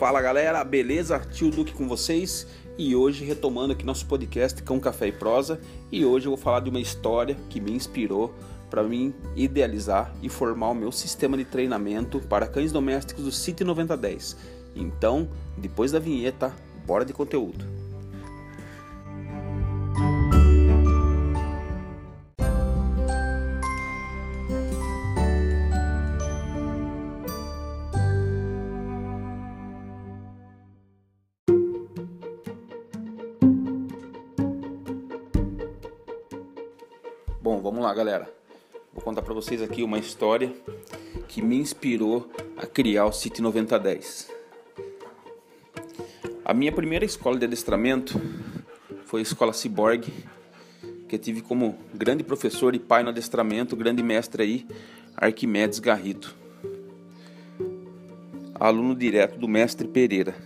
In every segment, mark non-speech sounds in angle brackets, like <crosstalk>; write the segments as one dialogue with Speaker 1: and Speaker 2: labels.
Speaker 1: Fala galera, beleza? Tio Duque com vocês e hoje retomando aqui nosso podcast Cão Café e Prosa e hoje eu vou falar de uma história que me inspirou para mim idealizar e formar o meu sistema de treinamento para cães domésticos do City 9010. Então, depois da vinheta, bora de conteúdo. Bom, vamos lá, galera. Vou contar para vocês aqui uma história que me inspirou a criar o City 9010. A minha primeira escola de adestramento foi a escola Cyborg, que tive como grande professor e pai no adestramento, grande mestre aí, Arquimedes Garrido. Aluno direto do mestre Pereira,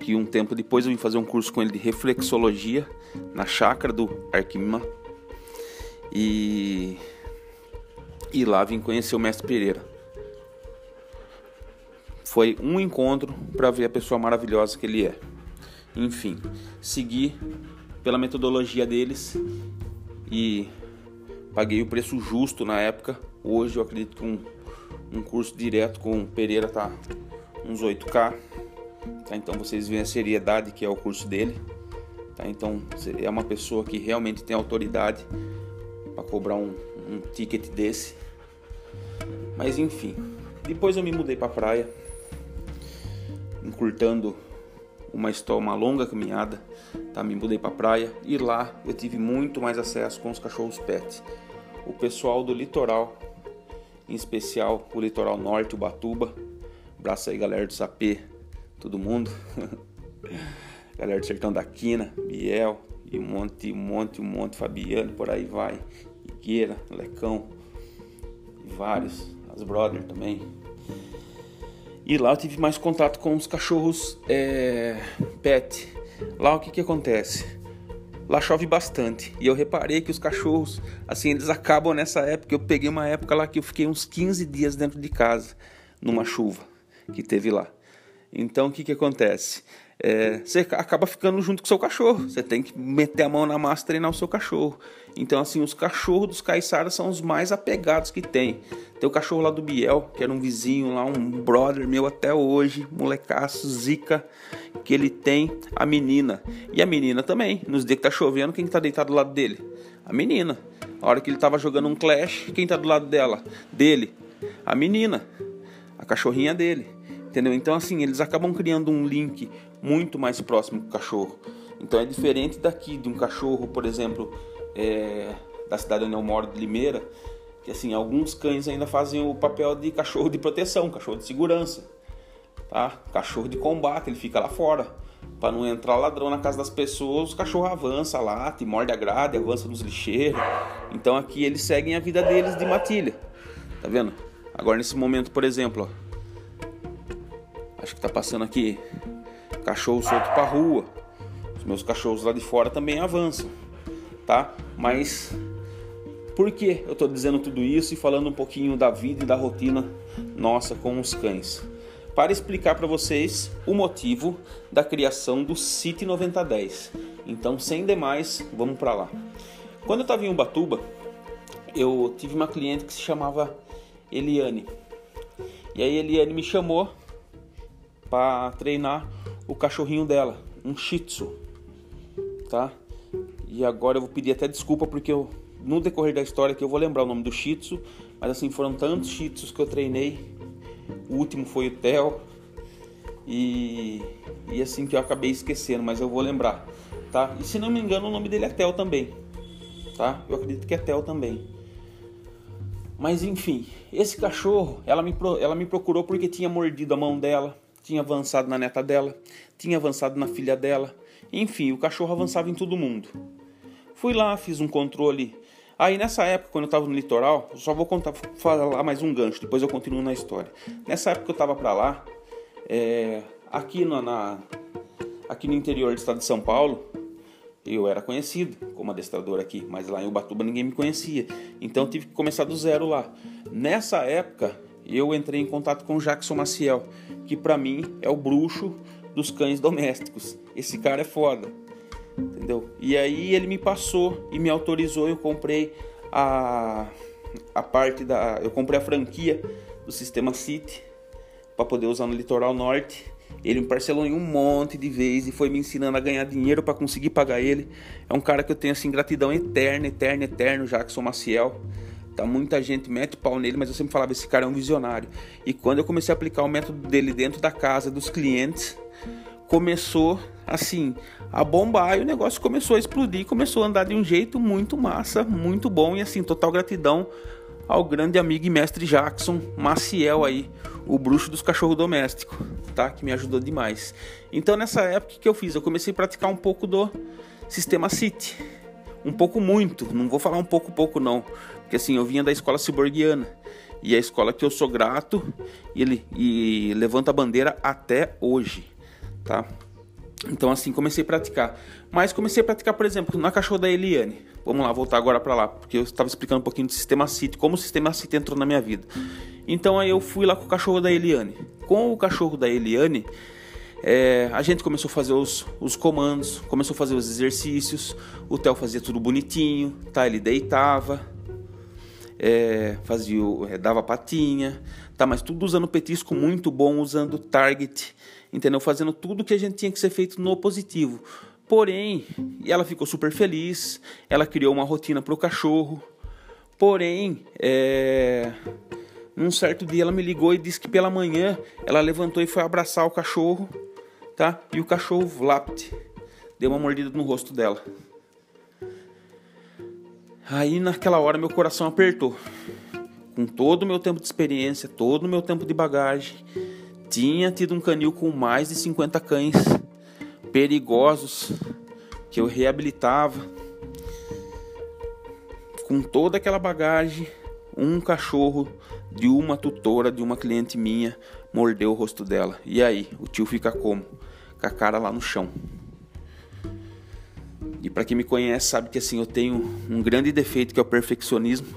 Speaker 1: que um tempo depois eu vim fazer um curso com ele de reflexologia na chácara do Arquimedes e, e lá vim conhecer o mestre Pereira. Foi um encontro para ver a pessoa maravilhosa que ele é. Enfim, segui pela metodologia deles e paguei o preço justo na época. Hoje eu acredito que um, um curso direto com o Pereira tá uns 8k. Tá? Então vocês veem a seriedade que é o curso dele. Tá? Então é uma pessoa que realmente tem autoridade para cobrar um, um ticket desse. Mas enfim, depois eu me mudei para praia, encurtando uma história, uma longa caminhada, tá? Me mudei para praia e lá eu tive muito mais acesso com os cachorros pet. O pessoal do litoral, em especial o litoral norte, o Batuba, abraço aí galera do Sapê, todo mundo, <laughs> galera do Sertão da Quina, Biel, e um monte, um monte, um monte, Fabiano, por aí vai, Igueira, Lecão, e vários, as Brother também. E lá eu tive mais contato com os cachorros é, pet. Lá o que que acontece? Lá chove bastante e eu reparei que os cachorros, assim, eles acabam nessa época. Eu peguei uma época lá que eu fiquei uns 15 dias dentro de casa, numa chuva que teve lá. Então o que que acontece? é, você acaba ficando junto com o seu cachorro. Você tem que meter a mão na massa e treinar o seu cachorro. Então, assim, os cachorros dos caiçaras são os mais apegados que tem. Tem o cachorro lá do Biel, que era um vizinho lá, um brother meu até hoje, molecaço, zica, que ele tem a menina. E a menina também. Nos dias que tá chovendo, quem tá deitado do lado dele? A menina. A hora que ele tava jogando um clash, quem tá do lado dela? Dele. A menina. A cachorrinha dele. Entendeu? Então, assim, eles acabam criando um link muito mais próximo com o cachorro. Então, é diferente daqui de um cachorro, por exemplo, é, da cidade onde eu moro, de Limeira, que assim, alguns cães ainda fazem o papel de cachorro de proteção, cachorro de segurança, tá? Cachorro de combate, ele fica lá fora. Para não entrar ladrão na casa das pessoas, o cachorro avança lá, te morde a grade, avança nos lixeiros. Então aqui eles seguem a vida deles de matilha. Tá vendo? Agora nesse momento, por exemplo, ó, Acho que tá passando aqui cachorro solto pra rua. Os meus cachorros lá de fora também avançam, tá? Mas por que eu tô dizendo tudo isso e falando um pouquinho da vida e da rotina nossa com os cães? Para explicar para vocês o motivo da criação do City 9010. Então, sem demais, vamos para lá. Quando eu estava em Ubatuba, eu tive uma cliente que se chamava Eliane. E aí Eliane me chamou para treinar o cachorrinho dela, um Shih Tzu, tá? E agora eu vou pedir até desculpa porque eu no decorrer da história que eu vou lembrar o nome do Shih Tzu, mas assim foram tantos Shih Tzus que eu treinei. O último foi o Theo e e assim que eu acabei esquecendo, mas eu vou lembrar, tá? E se não me engano o nome dele é Theo também, tá? Eu acredito que é Theo também. Mas enfim, esse cachorro, ela me, ela me procurou porque tinha mordido a mão dela, tinha avançado na neta dela, tinha avançado na filha dela, enfim, o cachorro avançava em todo mundo. Fui lá, fiz um controle. Aí nessa época, quando eu estava no litoral, só vou contar, falar mais um gancho, depois eu continuo na história. Nessa época eu estava para lá, é, aqui, no, na, aqui no interior do estado de São Paulo, eu era conhecido como adestrador aqui, mas lá em Ubatuba ninguém me conhecia. Então tive que começar do zero lá. Nessa época eu entrei em contato com o Jackson Maciel, que para mim é o bruxo dos cães domésticos. Esse cara é foda. Entendeu? E aí ele me passou e me autorizou, eu comprei a a parte da eu comprei a franquia do sistema City para poder usar no litoral norte. Ele me parcelou em um monte de vezes e foi me ensinando a ganhar dinheiro para conseguir pagar ele. É um cara que eu tenho assim gratidão eterna, eterna, eterno, Jackson Maciel. Tá, muita gente mete pau nele, mas eu sempre falava: esse cara é um visionário. E quando eu comecei a aplicar o método dele dentro da casa dos clientes, começou assim a bombar e o negócio começou a explodir, começou a andar de um jeito muito massa, muito bom e assim, total gratidão ao grande amigo e mestre Jackson Maciel aí, o bruxo dos cachorros domésticos, tá? Que me ajudou demais. Então nessa época que eu fiz, eu comecei a praticar um pouco do sistema City. Um pouco muito, não vou falar um pouco pouco não, porque assim, eu vinha da escola ciborguiana e é a escola que eu sou grato e ele e levanta a bandeira até hoje, tá? Então assim, comecei a praticar. Mas comecei a praticar, por exemplo, na cachorro da Eliane. Vamos lá, voltar agora para lá, porque eu estava explicando um pouquinho do sistema City, como o sistema City entrou na minha vida. Então aí eu fui lá com o cachorro da Eliane. Com o cachorro da Eliane, é, a gente começou a fazer os, os comandos, começou a fazer os exercícios. O Theo fazia tudo bonitinho, tá? Ele deitava, é, fazia, é, dava patinha, tá? Mas tudo usando petisco muito bom, usando target, entendeu? Fazendo tudo que a gente tinha que ser feito no positivo. Porém, ela ficou super feliz, ela criou uma rotina para o cachorro. Porém, é... num certo dia ela me ligou e disse que pela manhã ela levantou e foi abraçar o cachorro, tá? E o cachorro vlapt, deu uma mordida no rosto dela. Aí naquela hora meu coração apertou. Com todo o meu tempo de experiência, todo o meu tempo de bagagem, tinha tido um canil com mais de 50 cães perigosos que eu reabilitava com toda aquela bagagem. Um cachorro de uma tutora de uma cliente minha mordeu o rosto dela. E aí, o tio fica como? Com a cara lá no chão. E para quem me conhece sabe que assim eu tenho um grande defeito que é o perfeccionismo.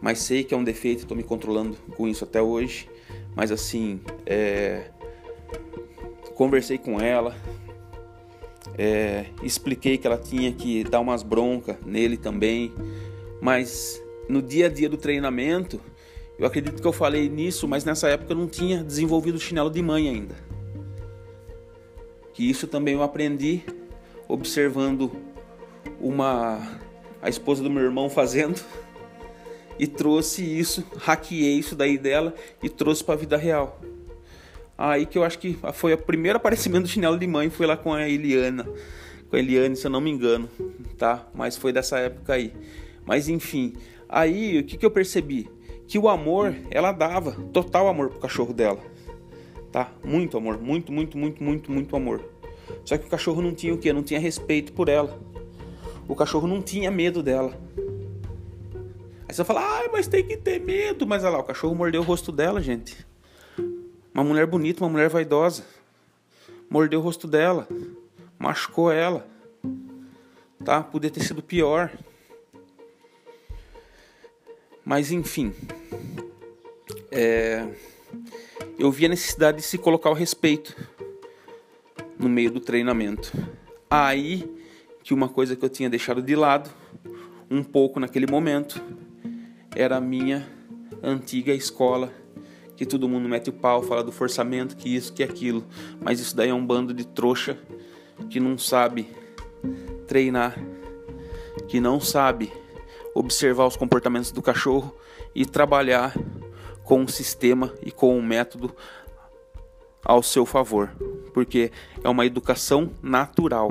Speaker 1: Mas sei que é um defeito, estou me controlando com isso até hoje. Mas assim, é... conversei com ela, é, expliquei que ela tinha que dar umas broncas nele também, mas no dia a dia do treinamento, eu acredito que eu falei nisso, mas nessa época eu não tinha desenvolvido o chinelo de mãe ainda. Que isso também eu aprendi observando uma a esposa do meu irmão fazendo e trouxe isso, hackeei isso daí dela e trouxe para a vida real. Aí que eu acho que foi o primeiro aparecimento do chinelo de mãe, foi lá com a Eliana. Com a Eliane, se eu não me engano, tá? Mas foi dessa época aí. Mas enfim, aí o que, que eu percebi? Que o amor, ela dava total amor pro cachorro dela. Tá? Muito amor, muito, muito, muito, muito, muito amor. Só que o cachorro não tinha o quê? Não tinha respeito por ela. O cachorro não tinha medo dela. Aí você fala, ah, mas tem que ter medo. Mas olha lá, o cachorro mordeu o rosto dela, gente. Uma mulher bonita, uma mulher vaidosa. Mordeu o rosto dela. Machucou ela. Tá? Podia ter sido pior. Mas enfim. É... Eu vi a necessidade de se colocar o respeito no meio do treinamento. Aí que uma coisa que eu tinha deixado de lado um pouco naquele momento era a minha antiga escola que todo mundo mete o pau, fala do forçamento, que isso, que aquilo. Mas isso daí é um bando de trouxa que não sabe treinar, que não sabe observar os comportamentos do cachorro e trabalhar com um sistema e com um método ao seu favor, porque é uma educação natural.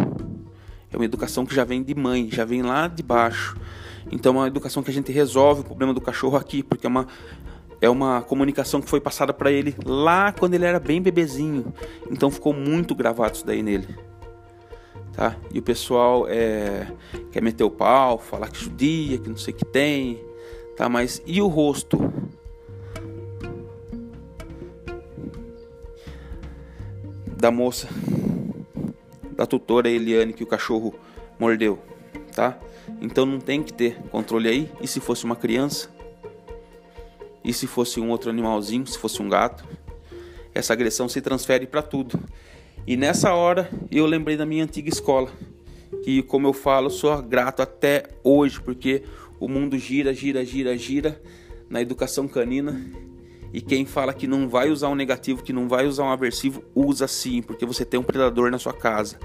Speaker 1: É uma educação que já vem de mãe, já vem lá de baixo. Então é uma educação que a gente resolve o problema do cachorro aqui, porque é uma é uma comunicação que foi passada para ele lá quando ele era bem bebezinho. Então ficou muito gravado isso daí nele. Tá? E o pessoal é, quer meter o pau, falar que judia, que não sei o que tem. Tá? Mas e o rosto? Da moça, da tutora Eliane que o cachorro mordeu, tá? Então não tem que ter controle aí. E se fosse uma criança? e se fosse um outro animalzinho, se fosse um gato, essa agressão se transfere para tudo. E nessa hora eu lembrei da minha antiga escola, que como eu falo, sou grato até hoje, porque o mundo gira, gira, gira, gira na educação canina. E quem fala que não vai usar um negativo, que não vai usar um aversivo, usa sim, porque você tem um predador na sua casa.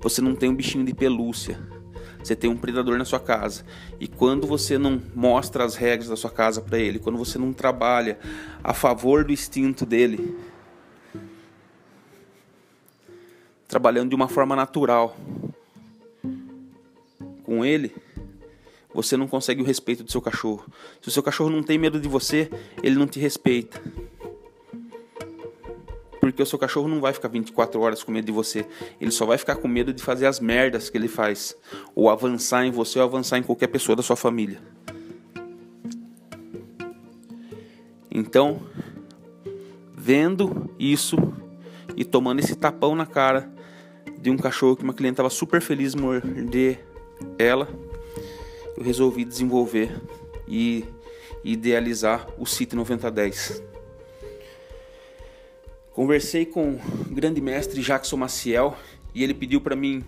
Speaker 1: Você não tem um bichinho de pelúcia. Você tem um predador na sua casa. E quando você não mostra as regras da sua casa para ele, quando você não trabalha a favor do instinto dele, trabalhando de uma forma natural com ele, você não consegue o respeito do seu cachorro. Se o seu cachorro não tem medo de você, ele não te respeita. Porque o seu cachorro não vai ficar 24 horas com medo de você. Ele só vai ficar com medo de fazer as merdas que ele faz. Ou avançar em você ou avançar em qualquer pessoa da sua família. Então, vendo isso e tomando esse tapão na cara de um cachorro que uma cliente estava super feliz de morder ela eu resolvi desenvolver e idealizar o City 9010. Conversei com o grande mestre Jackson Maciel e ele pediu para mim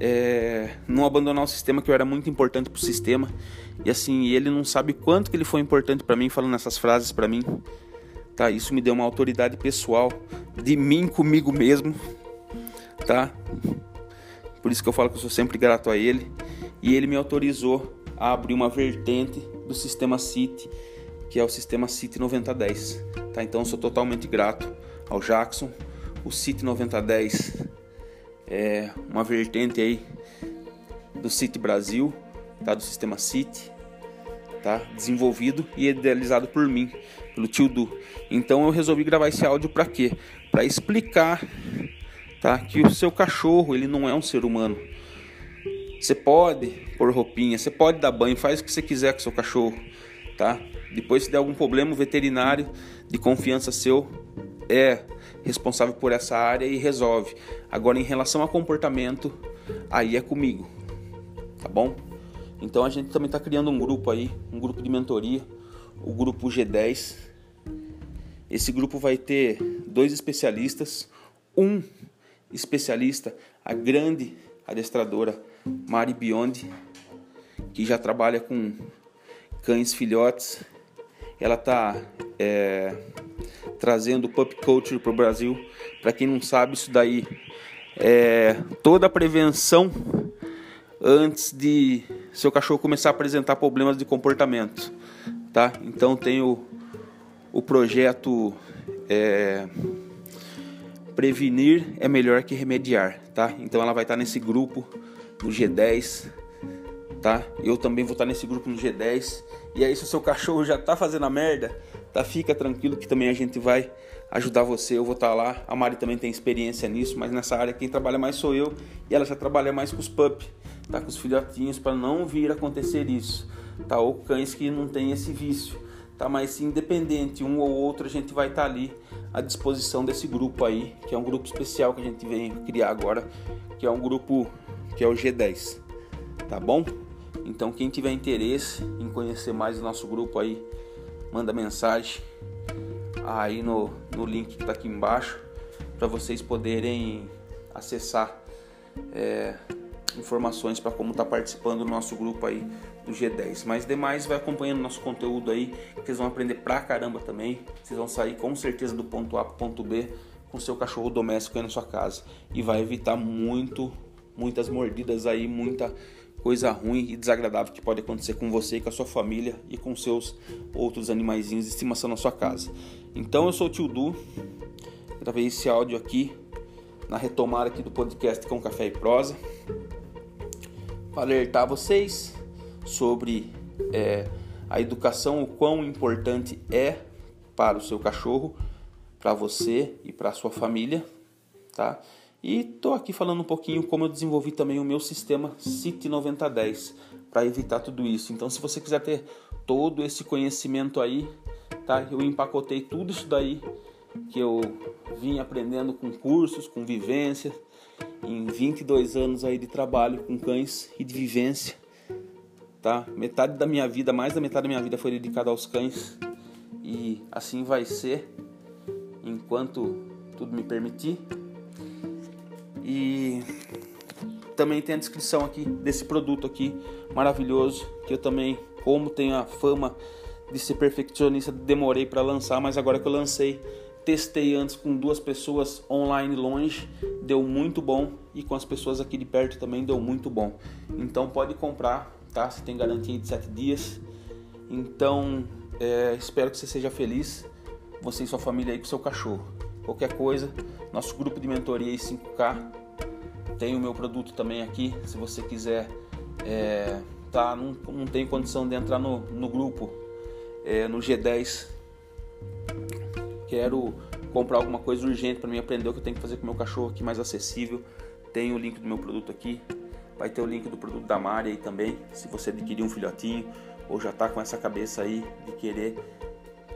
Speaker 1: é, não abandonar o sistema que eu era muito importante para o sistema. E assim ele não sabe quanto que ele foi importante para mim falando essas frases para mim. Tá isso me deu uma autoridade pessoal de mim comigo mesmo tá? Por isso que eu falo que eu sou sempre grato a ele. E ele me autorizou a abrir uma vertente do sistema City, que é o sistema City 9010. Tá? Então sou totalmente grato ao Jackson. O City 9010 é uma vertente aí do City Brasil, tá? do sistema City, tá? desenvolvido e idealizado por mim, pelo tio Du. Então eu resolvi gravar esse áudio para quê? Para explicar tá? que o seu cachorro ele não é um ser humano você pode pôr roupinha, você pode dar banho, faz o que você quiser com seu cachorro, tá? Depois se der algum problema, o veterinário de confiança seu é responsável por essa área e resolve. Agora em relação a comportamento, aí é comigo. Tá bom? Então a gente também está criando um grupo aí, um grupo de mentoria, o grupo G10. Esse grupo vai ter dois especialistas, um especialista, a grande adestradora Mari Biondi, que já trabalha com cães filhotes. Ela está é, trazendo Pup Culture para o Brasil. Para quem não sabe, isso daí é toda a prevenção antes de seu cachorro começar a apresentar problemas de comportamento, tá? Então tem o, o projeto é, prevenir é melhor que remediar, tá? Então ela vai estar nesse grupo no G10, tá? Eu também vou estar nesse grupo no G10. E aí se o seu cachorro já tá fazendo a merda, tá? Fica tranquilo que também a gente vai ajudar você. Eu vou estar lá. A Mari também tem experiência nisso, mas nessa área quem trabalha mais sou eu e ela já trabalha mais com os pup, tá? Com os filhotinhos para não vir acontecer isso, tá? Ou cães que não tem esse vício tá? Mas independente, um ou outro, a gente vai estar tá ali à disposição desse grupo aí, que é um grupo especial que a gente vem criar agora, que é um grupo que é o G10, tá bom? Então quem tiver interesse em conhecer mais o nosso grupo aí, manda mensagem aí no, no link que está aqui embaixo para vocês poderem acessar é, informações para como tá participando do nosso grupo aí do G10. Mas demais vai acompanhando nosso conteúdo aí, vocês vão aprender pra caramba também. Vocês vão sair com certeza do ponto A para ponto B com seu cachorro doméstico aí na sua casa e vai evitar muito muitas mordidas aí, muita coisa ruim e desagradável que pode acontecer com você, com a sua família e com seus outros animaizinhos de estimação na sua casa. Então eu sou o tio Du, gravei esse áudio aqui na retomada aqui do podcast com Café e Prosa para alertar vocês sobre é, a educação, o quão importante é para o seu cachorro, para você e para a sua família, tá? E tô aqui falando um pouquinho como eu desenvolvi também o meu sistema City 9010 para evitar tudo isso. Então, se você quiser ter todo esse conhecimento aí, tá? Eu empacotei tudo isso daí que eu vim aprendendo com cursos, com vivência, em 22 anos aí de trabalho com cães e de vivência, tá? Metade da minha vida, mais da metade da minha vida foi dedicada aos cães e assim vai ser enquanto tudo me permitir. E também tem a descrição aqui desse produto aqui maravilhoso que eu também, como tenho a fama de ser perfeccionista, demorei para lançar, mas agora que eu lancei, testei antes com duas pessoas online longe, deu muito bom e com as pessoas aqui de perto também deu muito bom. Então pode comprar, tá? Você tem garantia de 7 dias. Então é, espero que você seja feliz, você e sua família aí com seu cachorro. Qualquer coisa, nosso grupo de mentoria aí 5K tem o meu produto também aqui, se você quiser. É, tá, não, não tem condição de entrar no, no grupo, é, no G10. Quero comprar alguma coisa urgente para mim aprender o que eu tenho que fazer com o meu cachorro aqui mais acessível. Tem o link do meu produto aqui. Vai ter o link do produto da Mari aí também, se você adquirir um filhotinho ou já está com essa cabeça aí de querer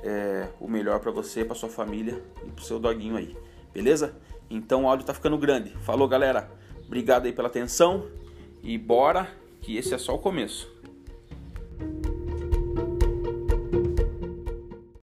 Speaker 1: é, o melhor para você, para sua família e para seu doguinho aí. Beleza? Então o áudio está ficando grande. Falou, galera. Obrigado aí pela atenção e bora que esse é só o começo.